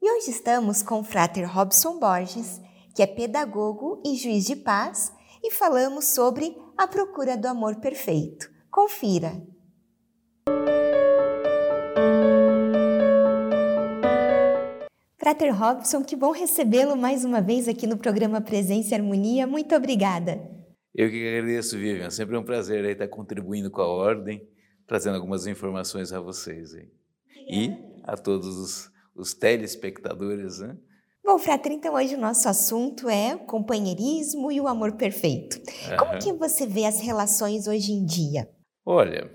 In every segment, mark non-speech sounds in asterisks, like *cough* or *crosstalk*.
E hoje estamos com o frater Robson Borges, que é pedagogo e juiz de paz, e falamos sobre a procura do amor perfeito. Confira! Frater Robson, que bom recebê-lo mais uma vez aqui no programa Presença e Harmonia. Muito obrigada. Eu que agradeço, Vivian. Sempre é um prazer aí estar contribuindo com a ordem, trazendo algumas informações a vocês aí. e a todos os, os telespectadores. Né? Bom, Frater, então hoje o nosso assunto é o companheirismo e o amor perfeito. Como uhum. que você vê as relações hoje em dia? Olha,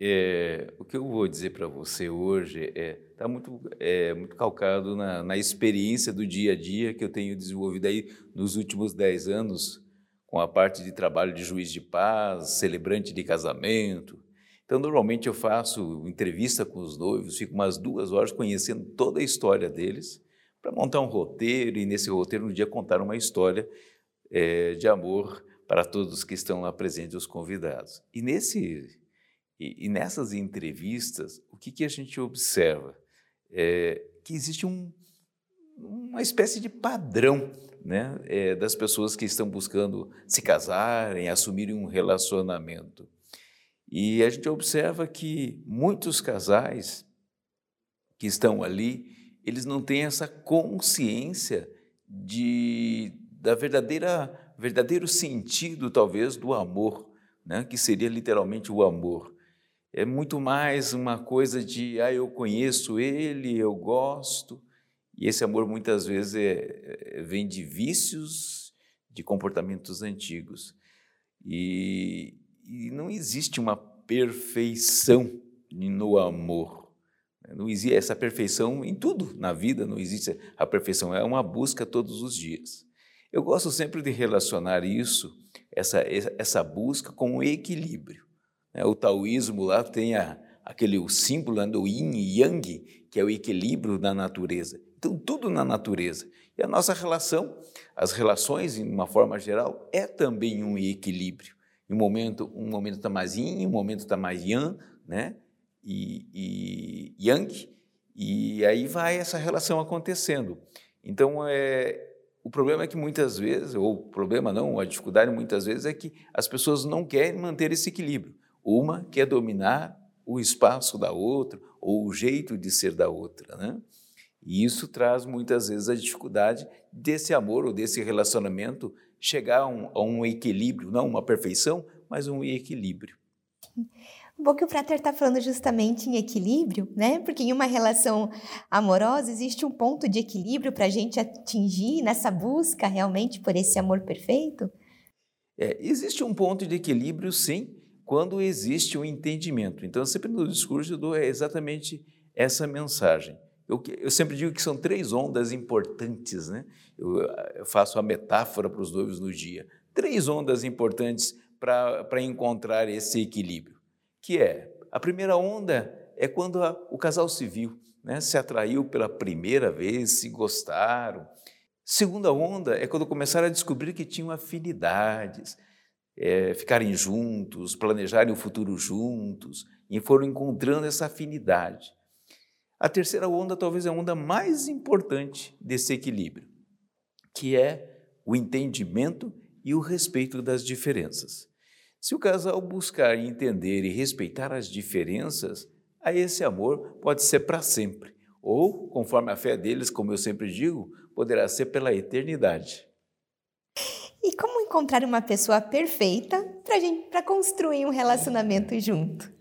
é, o que eu vou dizer para você hoje é está muito, é, muito calcado na, na, experiência do dia a dia que eu tenho desenvolvido aí nos últimos dez anos com a parte de trabalho de juiz de paz, celebrante de casamento. Então, normalmente eu faço entrevista com os noivos, fico umas duas horas conhecendo toda a história deles, para montar um roteiro e, nesse roteiro, no dia, contar uma história é, de amor para todos que estão lá presentes, os convidados. E, nesse, e, e nessas entrevistas, o que, que a gente observa? é, que existe um, uma espécie de padrão né, é, das pessoas que estão buscando se casarem, assumirem um relacionamento. E a gente observa que muitos casais que estão ali, eles não têm essa consciência de, da verdadeira verdadeiro sentido, talvez, do amor, né, que seria literalmente o amor é muito mais uma coisa de, ah, eu conheço ele, eu gosto. E esse amor muitas vezes é, é, vem de vícios, de comportamentos antigos. E, e não existe uma perfeição no amor. Não existe essa perfeição em tudo na vida, não existe a perfeição, é uma busca todos os dias. Eu gosto sempre de relacionar isso, essa, essa busca, com o equilíbrio. Né? O taoísmo lá tem a, aquele o símbolo né, do yin e yang, que é o equilíbrio da natureza. Então, tudo na natureza. E a nossa relação, as relações, de uma forma geral, é também um equilíbrio. Um momento um momento está mais yin, um momento está mais yang, né? E, e yang, e aí vai essa relação acontecendo. Então, é, o problema é que muitas vezes, ou o problema não, a dificuldade muitas vezes é que as pessoas não querem manter esse equilíbrio. Uma quer dominar o espaço da outra ou o jeito de ser da outra, né? E isso traz muitas vezes a dificuldade desse amor ou desse relacionamento chegar a um, a um equilíbrio, não uma perfeição, mas um equilíbrio. Bom que o Frater está falando justamente em equilíbrio, né? Porque em uma relação amorosa existe um ponto de equilíbrio para a gente atingir nessa busca realmente por esse amor perfeito? É, existe um ponto de equilíbrio, sim, quando existe um entendimento. Então, sempre no discurso eu dou exatamente essa mensagem. Eu, eu, sempre digo que são três ondas importantes, né? Eu, eu faço a metáfora para os noivos no dia. Três ondas importantes para encontrar esse equilíbrio, que é, a primeira onda é quando a, o casal civil né, se atraiu pela primeira vez, se gostaram. Segunda onda é quando começaram a descobrir que tinham afinidades, é, ficarem juntos, planejarem o futuro juntos, e foram encontrando essa afinidade. A terceira onda talvez é a onda mais importante desse equilíbrio, que é o entendimento e o respeito das diferenças. Se o casal buscar entender e respeitar as diferenças, aí esse amor pode ser para sempre, ou, conforme a fé deles, como eu sempre digo, poderá ser pela eternidade. E como encontrar uma pessoa perfeita para construir um relacionamento junto?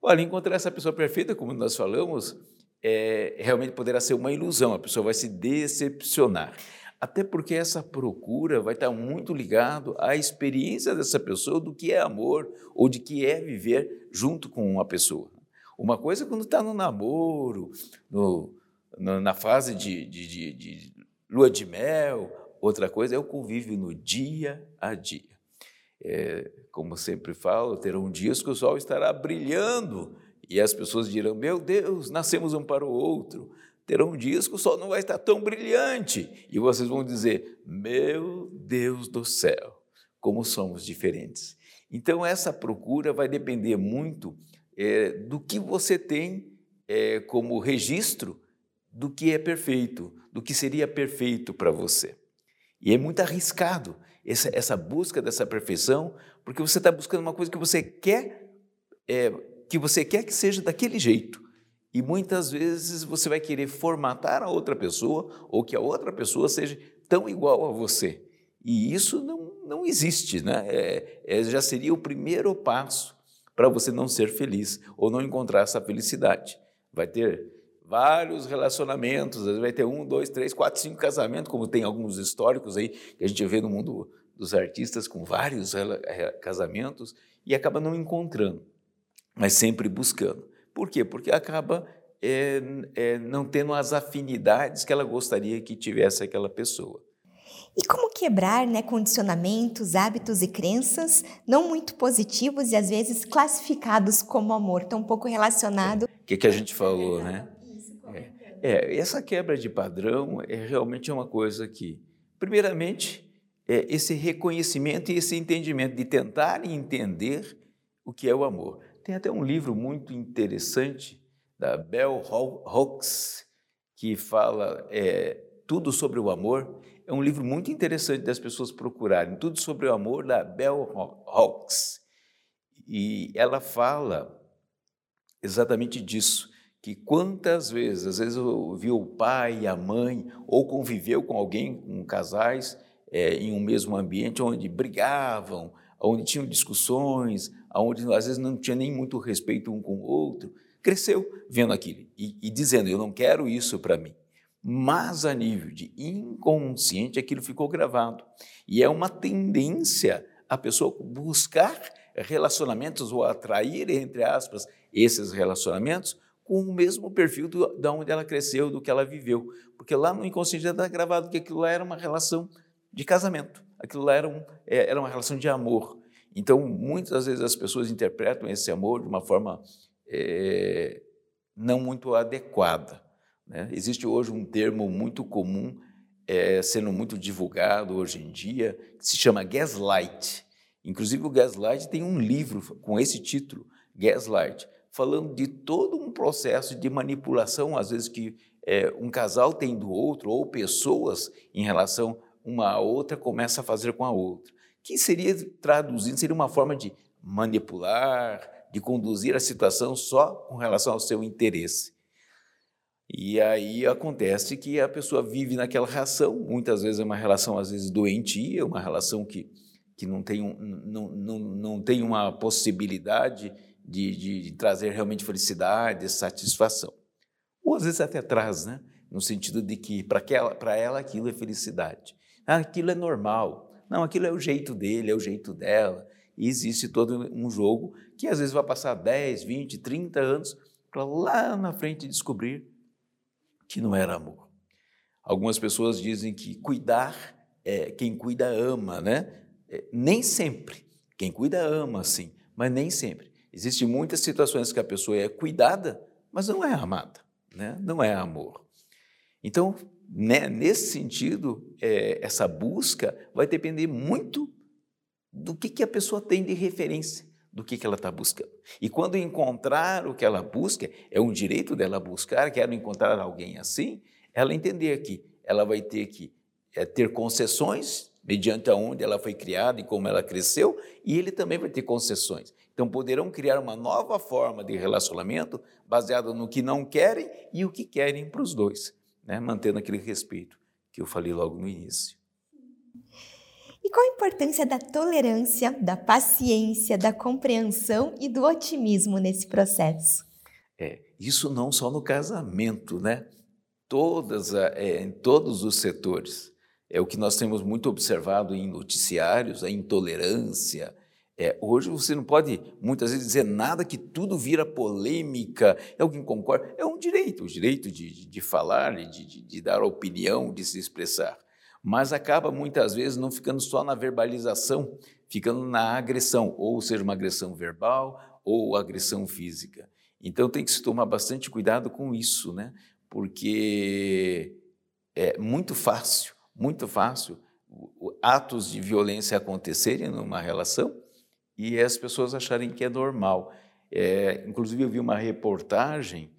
Olha, encontrar essa pessoa perfeita, como nós falamos, é, realmente poderá ser uma ilusão. A pessoa vai se decepcionar. Até porque essa procura vai estar muito ligado à experiência dessa pessoa do que é amor ou de que é viver junto com uma pessoa. Uma coisa é quando está no namoro, no, no, na fase de, de, de, de lua de mel, Outra coisa é o convívio no dia a dia. É, como sempre falo, terão dias que o sol estará brilhando e as pessoas dirão: Meu Deus, nascemos um para o outro. Terão dias que o sol não vai estar tão brilhante e vocês vão dizer: Meu Deus do céu, como somos diferentes. Então, essa procura vai depender muito é, do que você tem é, como registro do que é perfeito, do que seria perfeito para você. E é muito arriscado essa, essa busca dessa perfeição, porque você está buscando uma coisa que você quer, é, que você quer que seja daquele jeito. E muitas vezes você vai querer formatar a outra pessoa ou que a outra pessoa seja tão igual a você. E isso não, não existe, né? É, é, já seria o primeiro passo para você não ser feliz ou não encontrar essa felicidade. Vai ter vários relacionamentos, vai ter um, dois, três, quatro, cinco casamentos, como tem alguns históricos aí que a gente vê no mundo dos artistas com vários casamentos e acaba não encontrando, mas sempre buscando. Por quê? Porque acaba é, é, não tendo as afinidades que ela gostaria que tivesse aquela pessoa. E como quebrar né, condicionamentos, hábitos e crenças não muito positivos e às vezes classificados como amor, tão pouco relacionado. O que, que a gente falou, né? É, é, essa quebra de padrão é realmente uma coisa que, primeiramente, é esse reconhecimento e esse entendimento de tentar entender o que é o amor. Tem até um livro muito interessante da Bell Hooks que fala é, tudo sobre o amor é um livro muito interessante das pessoas procurarem, Tudo sobre o Amor, da Bell Hooks. E ela fala exatamente disso, que quantas vezes, às vezes viu o pai a mãe, ou conviveu com alguém, com casais, é, em um mesmo ambiente, onde brigavam, onde tinham discussões, onde às vezes não tinha nem muito respeito um com o outro, cresceu vendo aquilo e, e dizendo, eu não quero isso para mim mas a nível de inconsciente aquilo ficou gravado. E é uma tendência a pessoa buscar relacionamentos ou atrair, entre aspas, esses relacionamentos com o mesmo perfil do, de onde ela cresceu, do que ela viveu. Porque lá no inconsciente está gravado que aquilo lá era uma relação de casamento, aquilo lá era, um, é, era uma relação de amor. Então, muitas vezes as pessoas interpretam esse amor de uma forma é, não muito adequada. Né? Existe hoje um termo muito comum, é, sendo muito divulgado hoje em dia, que se chama gaslight. Inclusive, o gaslight tem um livro com esse título, Gaslight, falando de todo um processo de manipulação, às vezes, que é, um casal tem do outro, ou pessoas em relação uma a outra começa a fazer com a outra. Que seria, traduzindo, seria uma forma de manipular, de conduzir a situação só com relação ao seu interesse. E aí acontece que a pessoa vive naquela relação, muitas vezes é uma relação às vezes doentia, uma relação que, que não, tem um, não, não, não tem uma possibilidade de, de, de trazer realmente felicidade, satisfação. Ou às vezes até traz, né? no sentido de que para ela aquilo é felicidade. Ah, aquilo é normal. Não, aquilo é o jeito dele, é o jeito dela. E existe todo um jogo que às vezes vai passar 10, 20, 30 anos para lá na frente descobrir que não era amor. Algumas pessoas dizem que cuidar, é, quem cuida ama, né? É, nem sempre. Quem cuida ama, sim, mas nem sempre. Existem muitas situações que a pessoa é cuidada, mas não é amada, né? não é amor. Então, né, nesse sentido, é, essa busca vai depender muito do que, que a pessoa tem de referência do que, que ela está buscando. E quando encontrar o que ela busca, é um direito dela buscar, quero encontrar alguém assim, ela entender que ela vai ter que é, ter concessões mediante aonde ela foi criada e como ela cresceu, e ele também vai ter concessões. Então poderão criar uma nova forma de relacionamento baseada no que não querem e o que querem para os dois, né? mantendo aquele respeito que eu falei logo no início. E qual a importância da tolerância, da paciência, da compreensão e do otimismo nesse processo? É, isso não só no casamento, né? Todas, é, em todos os setores. É o que nós temos muito observado em noticiários, a intolerância. É, hoje você não pode muitas vezes dizer nada que tudo vira polêmica. É alguém concorda? É um direito, o direito de, de, de falar, de, de, de dar opinião, de se expressar mas acaba muitas vezes não ficando só na verbalização, ficando na agressão, ou seja, uma agressão verbal ou agressão física. Então tem que se tomar bastante cuidado com isso, né? Porque é muito fácil, muito fácil atos de violência acontecerem numa relação e as pessoas acharem que é normal. É, inclusive eu vi uma reportagem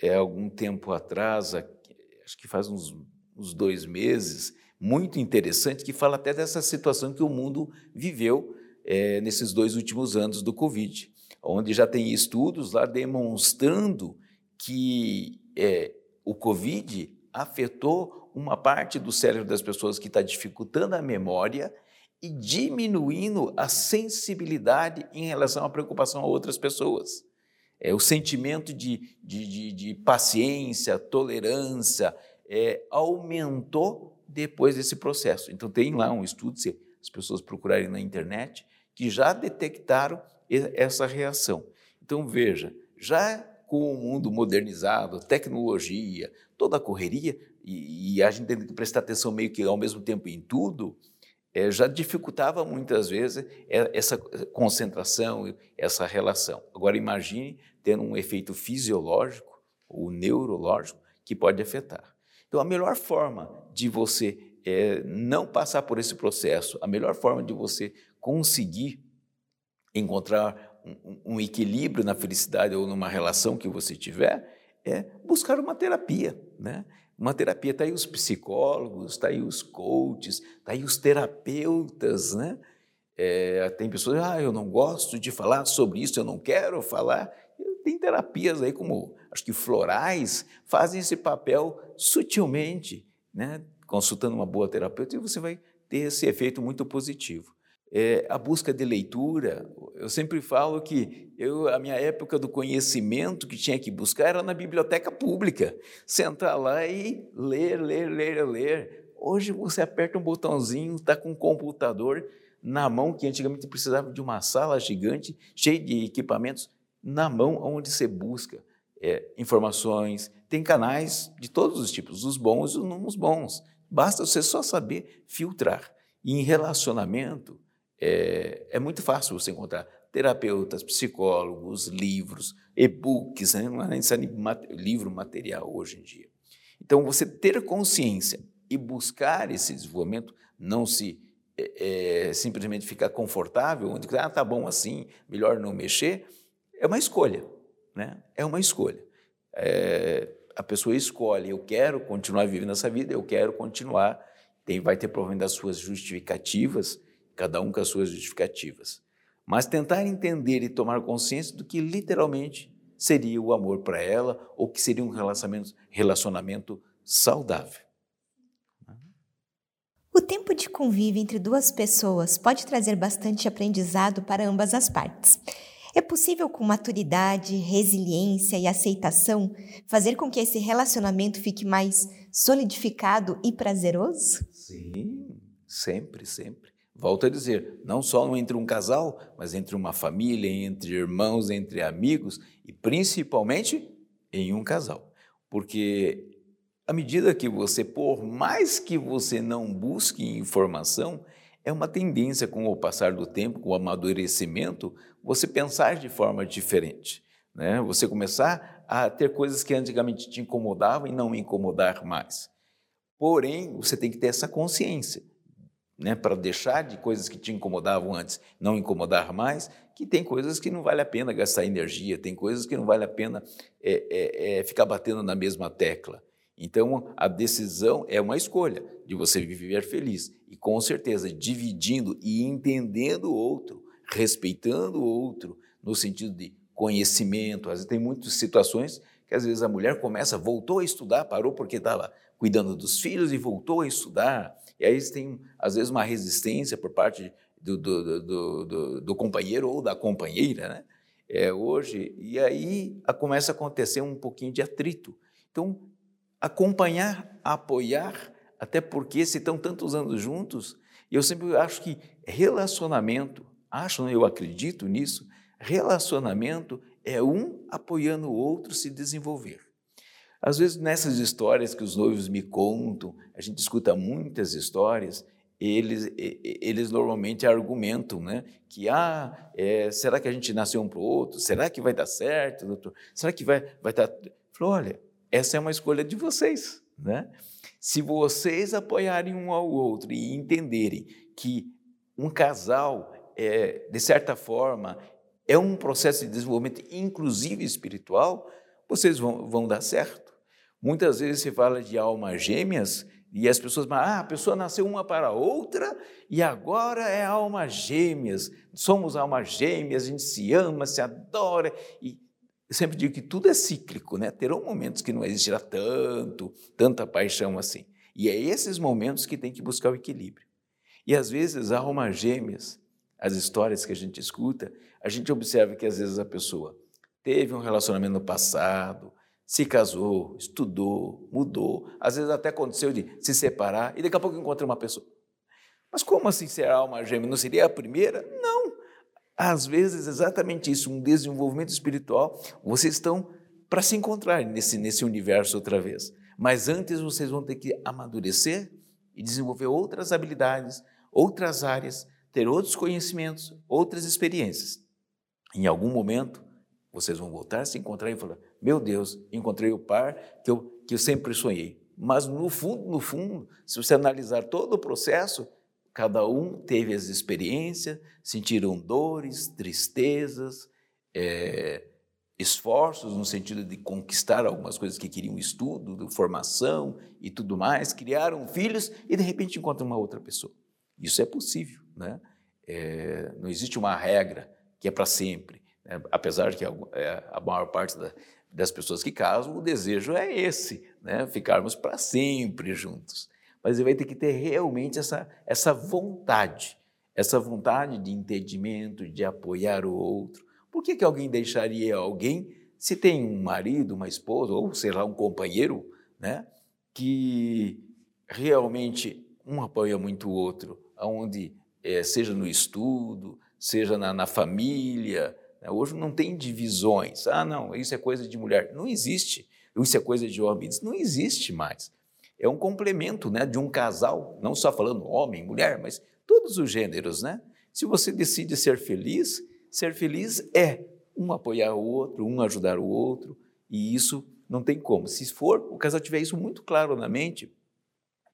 é, algum tempo atrás acho que faz uns, uns dois meses, muito interessante, que fala até dessa situação que o mundo viveu é, nesses dois últimos anos do Covid, onde já tem estudos lá demonstrando que é, o Covid afetou uma parte do cérebro das pessoas que está dificultando a memória e diminuindo a sensibilidade em relação à preocupação a outras pessoas. É, o sentimento de, de, de, de paciência, tolerância, é, aumentou depois desse processo. Então, tem lá um estudo, se as pessoas procurarem na internet, que já detectaram essa reação. Então, veja, já com o mundo modernizado, tecnologia, toda a correria, e, e a gente tem que prestar atenção meio que ao mesmo tempo em tudo, é, já dificultava muitas vezes essa concentração, essa relação. Agora imagine tendo um efeito fisiológico ou neurológico que pode afetar. Então a melhor forma de você é, não passar por esse processo, a melhor forma de você conseguir encontrar um, um equilíbrio na felicidade ou numa relação que você tiver é buscar uma terapia, né? Uma terapia, está aí os psicólogos, está aí os coaches, está aí os terapeutas, né? É, tem pessoas, ah, eu não gosto de falar sobre isso, eu não quero falar. Tem terapias aí como, acho que florais, fazem esse papel sutilmente, né? Consultando uma boa terapeuta e você vai ter esse efeito muito positivo. É, a busca de leitura, eu sempre falo que eu, a minha época do conhecimento que tinha que buscar era na biblioteca pública. Sentar lá e ler, ler, ler, ler. Hoje você aperta um botãozinho, está com um computador na mão, que antigamente precisava de uma sala gigante, cheia de equipamentos, na mão onde você busca é, informações. Tem canais de todos os tipos, os bons e os não bons. Basta você só saber filtrar. E em relacionamento, é, é muito fácil você encontrar terapeutas, psicólogos, livros, e-books, né? não é necessário livro material hoje em dia. Então, você ter consciência e buscar esse desenvolvimento, não se é, é, simplesmente ficar confortável, onde ah, tá bom assim, melhor não mexer, é uma escolha, né? É uma escolha. É, a pessoa escolhe, eu quero continuar vivendo essa vida, eu quero continuar, tem, vai ter provavelmente as suas justificativas, cada um com as suas justificativas. Mas tentar entender e tomar consciência do que literalmente seria o amor para ela ou que seria um relacionamento, relacionamento saudável. O tempo de convívio entre duas pessoas pode trazer bastante aprendizado para ambas as partes. É possível, com maturidade, resiliência e aceitação, fazer com que esse relacionamento fique mais solidificado e prazeroso? Sim, sempre, sempre. Volto a dizer, não só entre um casal, mas entre uma família, entre irmãos, entre amigos e principalmente em um casal. Porque à medida que você, por mais que você não busque informação, é uma tendência com o passar do tempo, com o amadurecimento, você pensar de forma diferente. Né? Você começar a ter coisas que antigamente te incomodavam e não incomodar mais. Porém, você tem que ter essa consciência né, para deixar de coisas que te incomodavam antes, não incomodar mais, que tem coisas que não vale a pena gastar energia, tem coisas que não vale a pena é, é, é, ficar batendo na mesma tecla. Então, a decisão é uma escolha de você viver feliz e, com certeza, dividindo e entendendo o outro, respeitando o outro, no sentido de conhecimento. Às vezes, tem muitas situações que, às vezes, a mulher começa, voltou a estudar, parou porque estava cuidando dos filhos e voltou a estudar e aí tem, às vezes, uma resistência por parte do, do, do, do, do companheiro ou da companheira, né? É, hoje, e aí começa a acontecer um pouquinho de atrito. Então, acompanhar, apoiar, até porque se estão tantos anos juntos, eu sempre acho que relacionamento, acho, eu acredito nisso, relacionamento é um apoiando o outro se desenvolver. Às vezes, nessas histórias que os noivos me contam, a gente escuta muitas histórias, eles, eles normalmente argumentam né, que, ah, é, será que a gente nasceu um para o outro? Será que vai dar certo, doutor? Será que vai, vai dar... Falou, olha, essa é uma escolha de vocês. Né? Se vocês apoiarem um ao outro e entenderem que um casal, é, de certa forma, é um processo de desenvolvimento, inclusive espiritual, vocês vão, vão dar certo. Muitas vezes se fala de almas gêmeas e as pessoas falam, ah, a pessoa nasceu uma para a outra e agora é alma gêmeas. Somos almas gêmeas, a gente se ama, se adora. E eu sempre digo que tudo é cíclico, né? Terão momentos que não existirá tanto, tanta paixão assim. E é esses momentos que tem que buscar o equilíbrio. E às vezes, almas gêmeas, as histórias que a gente escuta, a gente observa que às vezes a pessoa teve um relacionamento no passado, se casou, estudou, mudou, às vezes até aconteceu de se separar e daqui a pouco encontra uma pessoa. Mas como assim ser alma gêmea? Não seria a primeira? Não. Às vezes, exatamente isso, um desenvolvimento espiritual, vocês estão para se encontrar nesse, nesse universo outra vez. Mas antes vocês vão ter que amadurecer e desenvolver outras habilidades, outras áreas, ter outros conhecimentos, outras experiências. Em algum momento, vocês vão voltar a se encontrar e falar: Meu Deus, encontrei o par que eu, que eu sempre sonhei. Mas no fundo, no fundo, se você analisar todo o processo, cada um teve as experiências, sentiram dores, tristezas, é, esforços no sentido de conquistar algumas coisas que queriam, estudo, formação e tudo mais, criaram filhos e de repente encontram uma outra pessoa. Isso é possível, né? É, não existe uma regra que é para sempre. É, apesar que a, é, a maior parte da, das pessoas que casam, o desejo é esse, né? ficarmos para sempre juntos. Mas ele vai ter que ter realmente essa, essa vontade, essa vontade de entendimento, de apoiar o outro. Por que, que alguém deixaria alguém, se tem um marido, uma esposa, ou sei lá, um companheiro, né? que realmente um apoia muito o outro, onde é, seja no estudo, seja na, na família? Hoje não tem divisões. Ah, não, isso é coisa de mulher. Não existe. Isso é coisa de homem. Isso não existe mais. É um complemento né, de um casal, não só falando homem, mulher, mas todos os gêneros. Né? Se você decide ser feliz, ser feliz é um apoiar o outro, um ajudar o outro, e isso não tem como. Se for, o casal tiver isso muito claro na mente,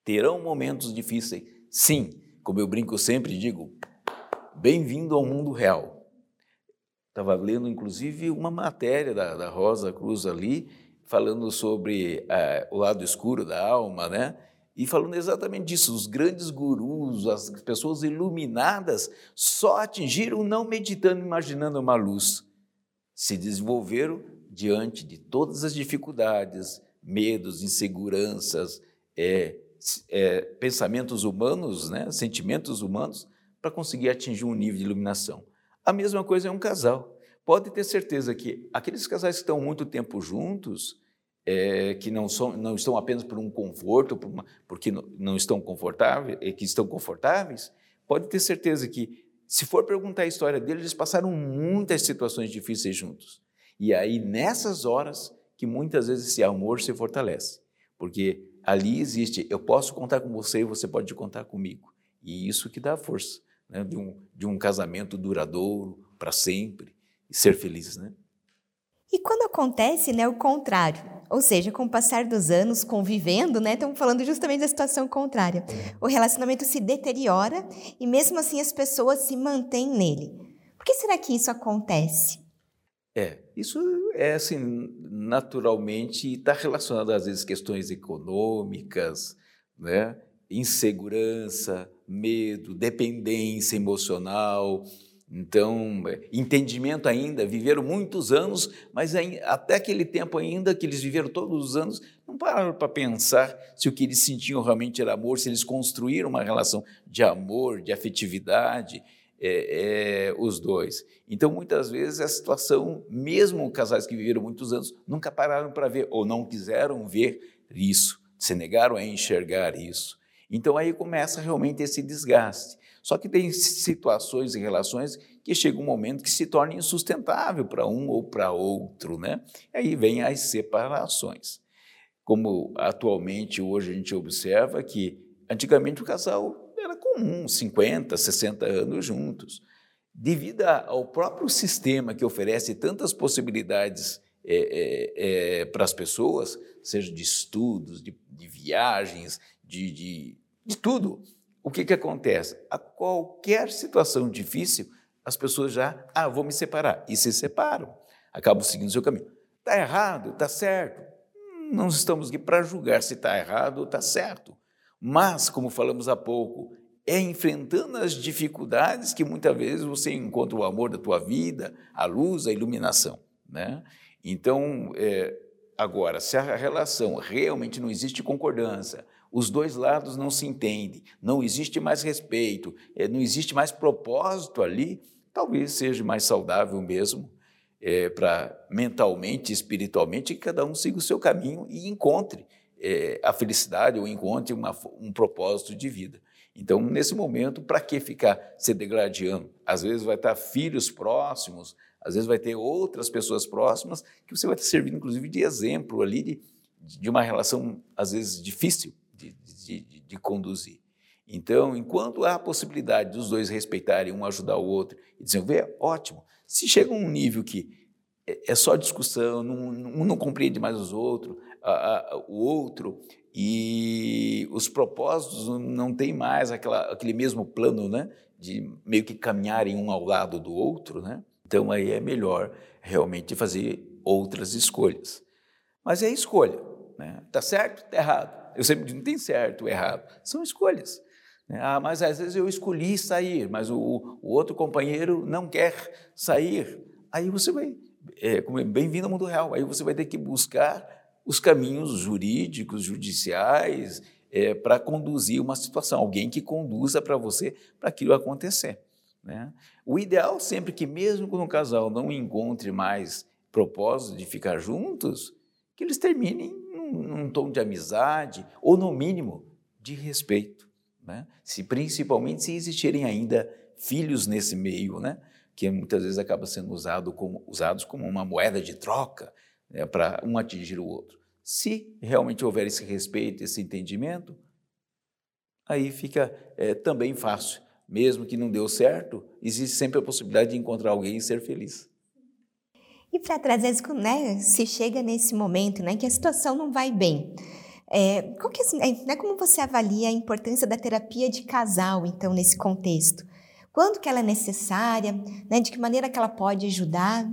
terão momentos difíceis. Sim, como eu brinco sempre, digo, bem-vindo ao mundo real. Estava lendo, inclusive, uma matéria da, da Rosa Cruz ali, falando sobre é, o lado escuro da alma, né? E falando exatamente disso, os grandes gurus, as pessoas iluminadas, só atingiram não meditando, imaginando uma luz. Se desenvolveram diante de todas as dificuldades, medos, inseguranças, é, é, pensamentos humanos, né, sentimentos humanos, para conseguir atingir um nível de iluminação. A mesma coisa é um casal. Pode ter certeza que aqueles casais que estão muito tempo juntos, é, que não, são, não estão apenas por um conforto, por uma, porque não, não estão confortáveis, é, que estão confortáveis, pode ter certeza que, se for perguntar a história deles, eles passaram muitas situações difíceis juntos. E aí, nessas horas, que muitas vezes esse amor se fortalece, porque ali existe, eu posso contar com você e você pode contar comigo. E isso que dá força né, de, um, de um casamento duradouro, para sempre, e ser feliz. Né? E quando acontece né, o contrário, ou seja, com o passar dos anos convivendo, né, estamos falando justamente da situação contrária, o relacionamento se deteriora e mesmo assim as pessoas se mantêm nele. Por que será que isso acontece? É, isso é assim, naturalmente está relacionado às vezes questões econômicas, né? insegurança, medo, dependência emocional. Então, entendimento ainda, viveram muitos anos, mas até aquele tempo ainda que eles viveram todos os anos, não pararam para pensar se o que eles sentiam realmente era amor, se eles construíram uma relação de amor, de afetividade, é, é, os dois. Então, muitas vezes, a situação, mesmo casais que viveram muitos anos, nunca pararam para ver, ou não quiseram ver isso, se negaram a enxergar isso. Então aí começa realmente esse desgaste. Só que tem situações e relações que chega um momento que se torna insustentável para um ou para outro, né? Aí vem as separações. Como atualmente hoje a gente observa que antigamente o casal era comum, 50, 60 anos juntos. Devido ao próprio sistema que oferece tantas possibilidades é, é, é, para as pessoas, seja de estudos, de, de viagens, de, de de tudo. O que, que acontece? A qualquer situação difícil, as pessoas já, ah, vou me separar, e se separam, acabam seguindo o seu caminho. Está errado, está certo? não estamos aqui para julgar se está errado ou está certo. Mas, como falamos há pouco, é enfrentando as dificuldades que muitas vezes você encontra o amor da tua vida, a luz, a iluminação. Né? Então, é, agora, se a relação realmente não existe concordância, os dois lados não se entendem, não existe mais respeito, é, não existe mais propósito ali, talvez seja mais saudável mesmo é, para mentalmente, espiritualmente, que cada um siga o seu caminho e encontre é, a felicidade ou encontre uma, um propósito de vida. Então, nesse momento, para que ficar se degradando? Às vezes vai estar filhos próximos, às vezes vai ter outras pessoas próximas que você vai estar servindo, inclusive, de exemplo ali de, de uma relação, às vezes, difícil de, de, de, de conduzir. Então, enquanto há a possibilidade dos dois respeitarem um ajudar o outro e desenvolver, ótimo. Se chega a um nível que é, é só discussão, um não compreende mais os outros, a, a, o outro, e os propósitos não têm mais aquela, aquele mesmo plano, né, de meio que caminharem um ao lado do outro, né? Então aí é melhor realmente fazer outras escolhas. Mas é escolha, né? Tá certo? Tá errado. Eu sempre digo, não tem certo ou errado, são escolhas. Né? Ah, mas às vezes eu escolhi sair, mas o, o outro companheiro não quer sair. Aí você vai, é, é, bem-vindo ao mundo real, aí você vai ter que buscar os caminhos jurídicos, judiciais, é, para conduzir uma situação, alguém que conduza para você para aquilo acontecer. Né? O ideal sempre que, mesmo quando um casal não encontre mais propósito de ficar juntos, que eles terminem num, tom de amizade ou, no mínimo, de respeito né? se principalmente se existirem ainda filhos nesse meio, né? que muitas vezes acaba sendo usado como, usados como uma moeda de troca né? para um atingir o outro. Se realmente houver esse respeito, esse entendimento, aí fica é, também fácil. Mesmo que não deu certo, existe sempre a possibilidade de encontrar alguém e ser feliz. E para trazer, né, se chega nesse momento, né, que a situação não vai bem, é, qual que é, né, como você avalia a importância da terapia de casal, então, nesse contexto? Quando que ela é necessária? Né, de que maneira que ela pode ajudar?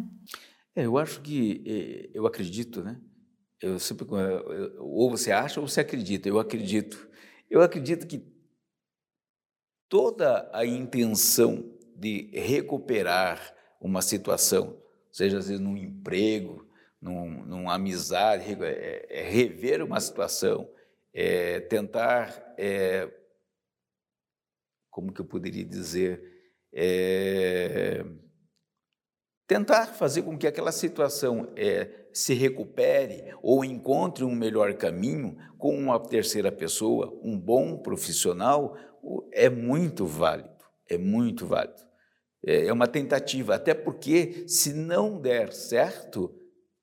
É, eu acho que, é, eu acredito, né? Eu sempre, ou você acha ou você acredita. Eu acredito. Eu acredito que toda a intenção de recuperar uma situação, seja às vezes num emprego, num, numa amizade, é, é rever uma situação, é tentar, é, como que eu poderia dizer, é, tentar fazer com que aquela situação é, se recupere ou encontre um melhor caminho com uma terceira pessoa, um bom profissional, é muito válido, é muito válido. É, é uma tentativa, até porque se não der certo,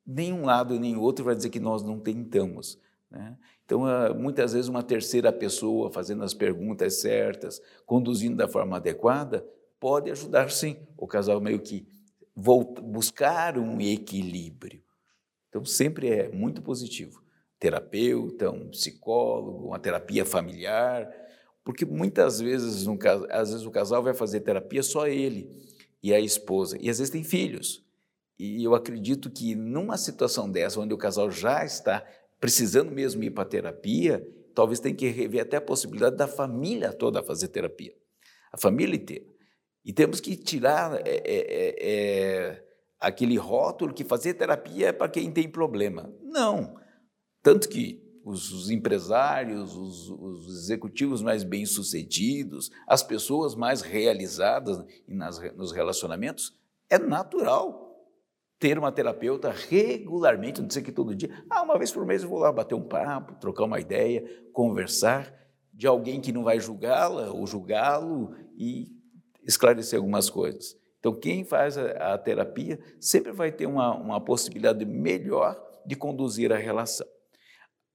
nenhum lado nem outro vai dizer que nós não tentamos. Né? Então, ah, muitas vezes, uma terceira pessoa fazendo as perguntas certas, conduzindo da forma adequada, pode ajudar sim o casal meio que buscar um equilíbrio. Então, sempre é muito positivo. Terapeuta, um psicólogo, uma terapia familiar, porque muitas vezes, às vezes o casal vai fazer terapia só ele e a esposa, e às vezes tem filhos. E eu acredito que numa situação dessa, onde o casal já está precisando mesmo ir para terapia, talvez tenha que rever até a possibilidade da família toda fazer terapia, a família inteira. E temos que tirar é, é, é, é, aquele rótulo que fazer terapia é para quem tem problema. Não. Tanto que os, os empresários, os, os, executivos mais bem-sucedidos, as pessoas mais realizadas nas, nos relacionamentos, é natural ter uma terapeuta regularmente, não sei que todo dia, ah, uma vez por mês eu vou lá bater um papo, trocar uma ideia, conversar, de alguém que não vai julgá-la ou julgá-lo e esclarecer algumas coisas. Então, quem faz a, a terapia sempre vai ter uma, uma possibilidade melhor de conduzir a relação.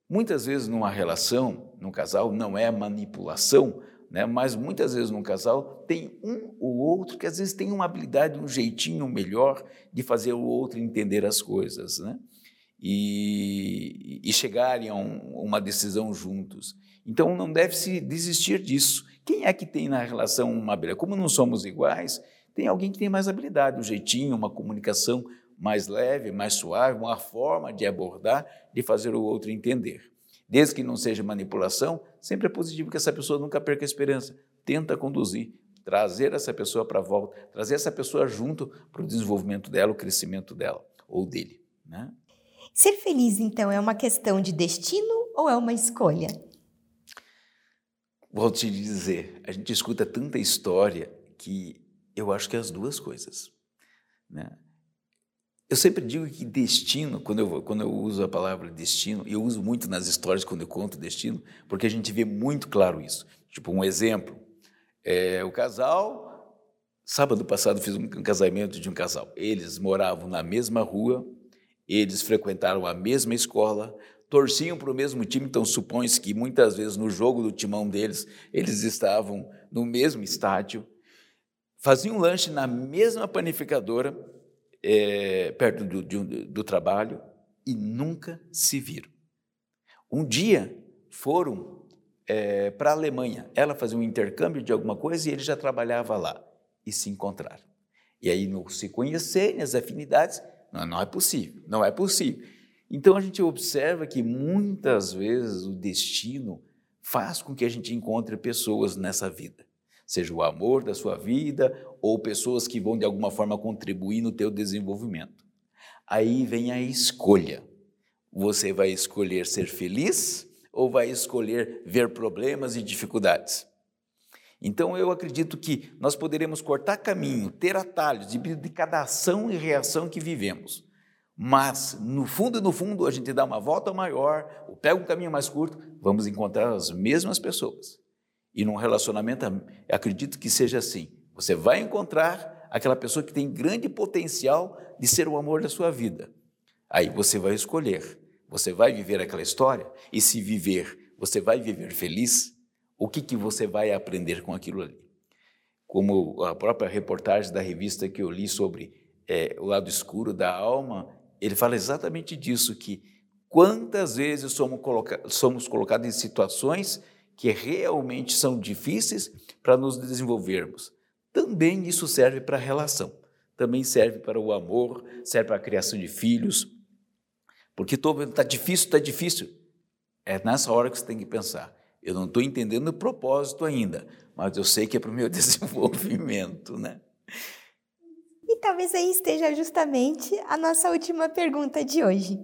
Muitas vezes, numa relação, num casal, não é manipulação, né? mas muitas vezes num casal tem um ou outro que às vezes tem uma habilidade, um jeitinho melhor de fazer o outro entender as coisas né? e, e chegarem a um, uma decisão juntos. Então não deve-se desistir disso. Quem é que tem na relação uma habilidade? Como não somos iguais, tem alguém que tem mais habilidade, um jeitinho, uma comunicação mais leve, mais suave, uma forma de abordar, de fazer o outro entender. Desde que não seja manipulação, sempre é positivo que essa pessoa nunca perca a esperança. Tenta conduzir, trazer essa pessoa para a volta, trazer essa pessoa junto para o desenvolvimento dela, o crescimento dela ou dele. Né? Ser feliz, então, é uma questão de destino ou é uma escolha? Vou te dizer, a gente escuta tanta história que eu acho que é as duas coisas. Né? Eu sempre digo que destino, quando eu, quando eu uso a palavra destino, eu uso muito nas histórias quando eu conto destino, porque a gente vê muito claro isso. Tipo, um exemplo, é, o casal, sábado passado fiz um casamento de um casal. Eles moravam na mesma rua, eles frequentaram a mesma escola, torciam para o mesmo time, então supõe-se que muitas vezes no jogo do timão deles, eles estavam no mesmo estádio, faziam lanche na mesma panificadora, é, perto do, do, do trabalho, e nunca se viram. Um dia foram é, para a Alemanha, ela fazia um intercâmbio de alguma coisa e ele já trabalhava lá, e se encontraram. E aí, no se conhecerem, as afinidades, não, não é possível, não é possível. Então a gente observa que muitas vezes o destino faz com que a gente encontre pessoas nessa vida seja o amor da sua vida ou pessoas que vão de alguma forma contribuir no teu desenvolvimento. Aí vem a escolha. Você vai escolher ser feliz ou vai escolher ver problemas e dificuldades? Então eu acredito que nós poderemos cortar caminho, ter atalhos de, cada ação e reação que vivemos. Mas, no fundo, no fundo, a gente dá uma volta maior, ou pega um caminho mais curto, vamos encontrar as mesmas pessoas. E num relacionamento, acredito que seja assim. Você vai encontrar aquela pessoa que tem grande potencial de ser o amor da sua vida. Aí você vai escolher. Você vai viver aquela história e se viver, você vai viver feliz? O que, que você vai aprender com aquilo ali? Como a própria reportagem da revista que eu li sobre é, o lado escuro da alma, ele fala exatamente disso, que quantas vezes somos, coloca somos colocados em situações que realmente são difíceis para nos desenvolvermos. Também isso serve para a relação, também serve para o amor, serve para a criação de filhos. Porque está difícil, está difícil. É nessa hora que você tem que pensar. Eu não estou entendendo o propósito ainda, mas eu sei que é para o meu *laughs* desenvolvimento, né? E talvez aí esteja justamente a nossa última pergunta de hoje.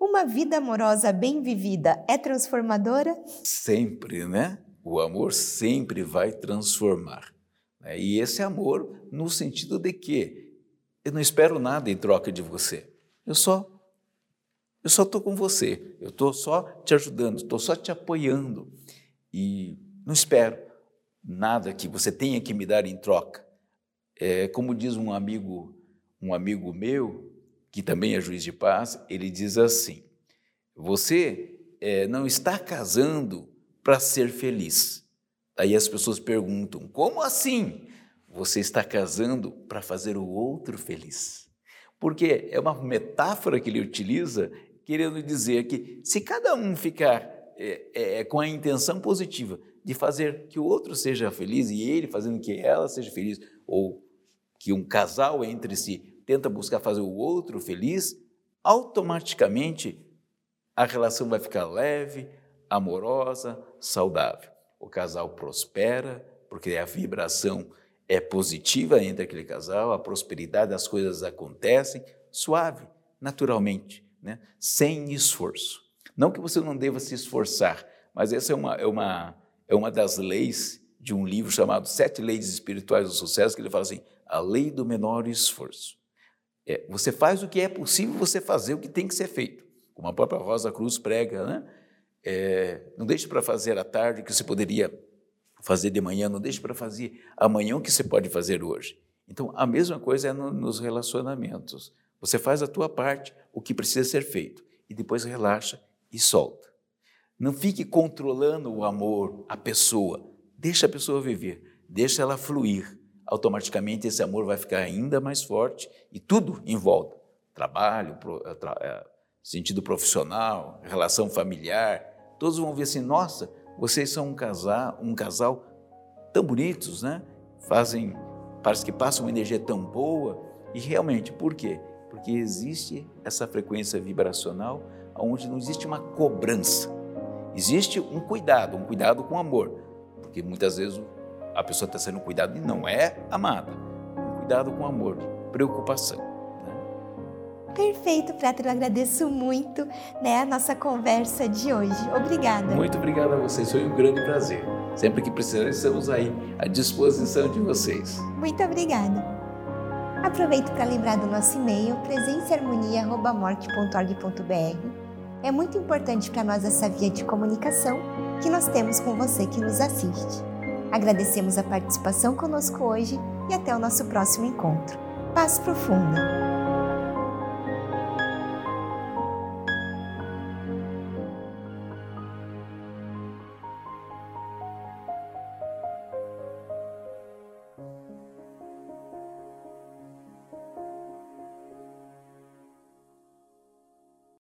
Uma vida amorosa bem vivida é transformadora? Sempre, né? O amor sempre vai transformar. Né? E esse amor no sentido de que eu não espero nada em troca de você. Eu só eu só estou com você. Eu estou só te ajudando, estou só te apoiando. E não espero nada que você tenha que me dar em troca. É, como diz um amigo, um amigo meu, que também é juiz de paz, ele diz assim: Você é, não está casando para ser feliz. Aí as pessoas perguntam: Como assim? Você está casando para fazer o outro feliz. Porque é uma metáfora que ele utiliza, querendo dizer que se cada um ficar é, é, com a intenção positiva de fazer que o outro seja feliz e ele fazendo que ela seja feliz, ou que um casal entre si tenta buscar fazer o outro feliz, automaticamente a relação vai ficar leve, amorosa, saudável. O casal prospera, porque a vibração é positiva entre aquele casal, a prosperidade das coisas acontecem suave, naturalmente, né? sem esforço. Não que você não deva se esforçar, mas essa é uma, é uma, é uma das leis de um livro chamado Sete Leis Espirituais do Sucesso, que ele fala assim: a lei do menor esforço. É, você faz o que é possível você fazer, o que tem que ser feito. Como a própria Rosa Cruz prega, né? É, não deixe para fazer à tarde o que você poderia fazer de manhã, não deixe para fazer amanhã o que você pode fazer hoje. Então, a mesma coisa é no, nos relacionamentos. Você faz a tua parte, o que precisa ser feito, e depois relaxa e solta. Não fique controlando o amor, a pessoa. Deixa a pessoa viver, deixa ela fluir automaticamente esse amor vai ficar ainda mais forte e tudo em volta trabalho, eh, eh, sentido profissional, relação familiar. Todos vão ver assim: nossa, vocês são um casal, um casal tão bonitos, né? Fazem, parece que passam uma energia tão boa. E realmente, por quê? Porque existe essa frequência vibracional onde não existe uma cobrança. Existe um cuidado, um cuidado com amor. Porque muitas vezes a pessoa está sendo cuidada e não é amada. Cuidado com amor, preocupação. Né? Perfeito, Prato. Eu agradeço muito né, a nossa conversa de hoje. Obrigada. Muito obrigado a vocês. Foi um grande prazer. Sempre que precisarem, estamos aí à disposição de vocês. Muito obrigada. Aproveito para lembrar do nosso e-mail presenceharmonia.morte.org.br. É muito importante para nós essa via de comunicação que nós temos com você que nos assiste. Agradecemos a participação conosco hoje e até o nosso próximo encontro. Paz profunda!